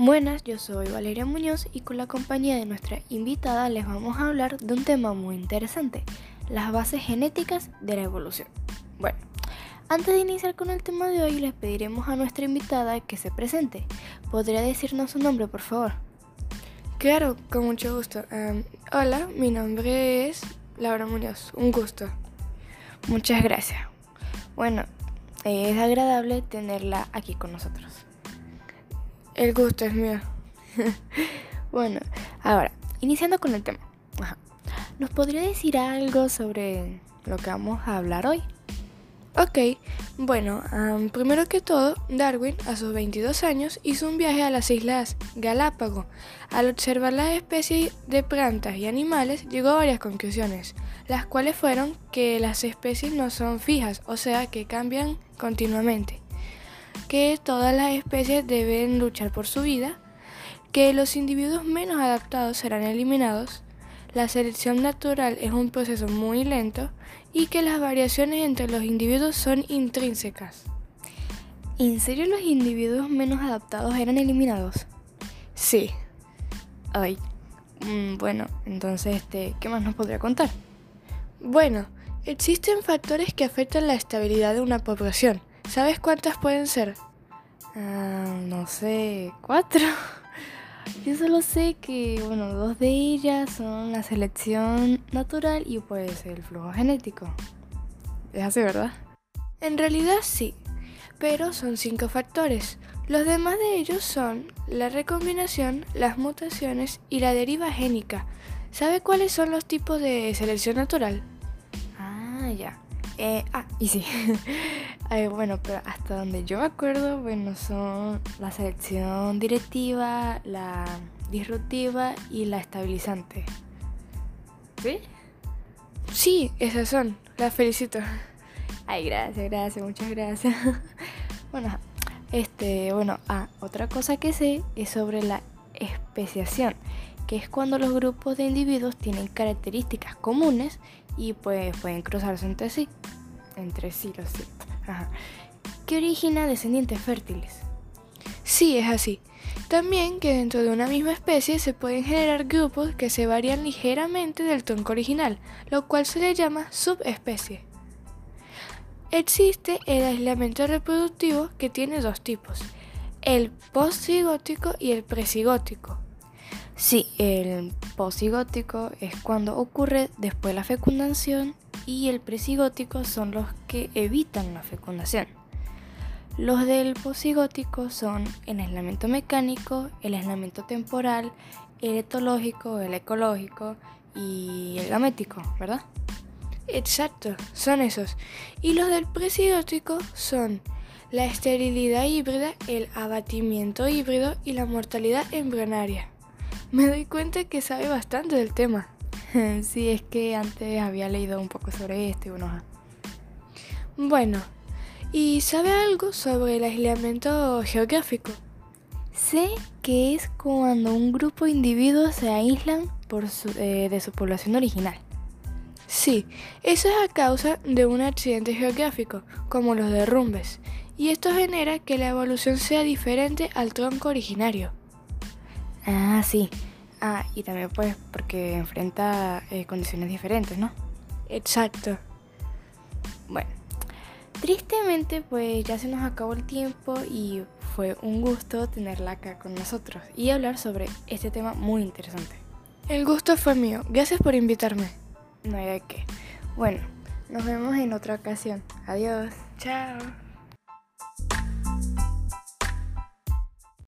Buenas, yo soy Valeria Muñoz y con la compañía de nuestra invitada les vamos a hablar de un tema muy interesante, las bases genéticas de la evolución. Bueno, antes de iniciar con el tema de hoy les pediremos a nuestra invitada que se presente. ¿Podría decirnos su nombre, por favor? Claro, con mucho gusto. Em, hola, mi nombre es Laura Muñoz, un gusto. Muchas gracias. Bueno, es agradable tenerla aquí con nosotros. El gusto es mío. bueno, ahora, iniciando con el tema. ¿Nos podría decir algo sobre lo que vamos a hablar hoy? Ok, bueno, primero que todo, Darwin a sus 22 años hizo un viaje a las islas Galápagos. Al observar las especies de plantas y animales, llegó a varias conclusiones, las cuales fueron que las especies no son fijas, o sea, que cambian continuamente que todas las especies deben luchar por su vida, que los individuos menos adaptados serán eliminados, la selección natural es un proceso muy lento y que las variaciones entre los individuos son intrínsecas. ¿En serio los individuos menos adaptados eran eliminados? Sí. Ay, mm, bueno, entonces, este, ¿qué más nos podría contar? Bueno, existen factores que afectan la estabilidad de una población. ¿Sabes cuántas pueden ser? Ah, no sé, cuatro. Yo solo sé que, bueno, dos de ellas son la selección natural y pues el flujo genético. Es así, ¿verdad? En realidad sí, pero son cinco factores. Los demás de ellos son la recombinación, las mutaciones y la deriva génica. ¿Sabe cuáles son los tipos de selección natural? Ah, ya. Eh, ah, y sí. bueno, pero hasta donde yo me acuerdo, bueno, son la selección directiva, la disruptiva y la estabilizante. ¿Sí? Sí, esas son. Las felicito. Ay, gracias, gracias, muchas gracias. bueno, este, bueno, ah, otra cosa que sé es sobre la especiación, que es cuando los grupos de individuos tienen características comunes y pues pueden cruzarse entre sí. Entre sí, lo siento. Ajá. Que origina descendientes fértiles. Sí, es así. También que dentro de una misma especie se pueden generar grupos que se varían ligeramente del tronco original, lo cual se le llama subespecie. Existe el aislamiento reproductivo que tiene dos tipos, el postcigótico y el presigótico. Sí, el posigótico es cuando ocurre después de la fecundación y el presigótico son los que evitan la fecundación. Los del posigótico son el aislamiento mecánico, el aislamiento temporal, el etológico, el ecológico y el gamético, ¿verdad? Exacto, son esos. Y los del presigótico son la esterilidad híbrida, el abatimiento híbrido y la mortalidad embrionaria. Me doy cuenta que sabe bastante del tema. sí, es que antes había leído un poco sobre esto y bueno. Bueno, ¿y sabe algo sobre el aislamiento geográfico? Sé que es cuando un grupo de individuos se aíslan por eh, de su población original. Sí, eso es a causa de un accidente geográfico, como los derrumbes, y esto genera que la evolución sea diferente al tronco originario. Ah, sí. Ah, y también pues porque enfrenta eh, condiciones diferentes, ¿no? Exacto. Bueno, tristemente pues ya se nos acabó el tiempo y fue un gusto tenerla acá con nosotros y hablar sobre este tema muy interesante. El gusto fue mío. Gracias por invitarme. No hay de qué. Bueno, nos vemos en otra ocasión. Adiós. Chao.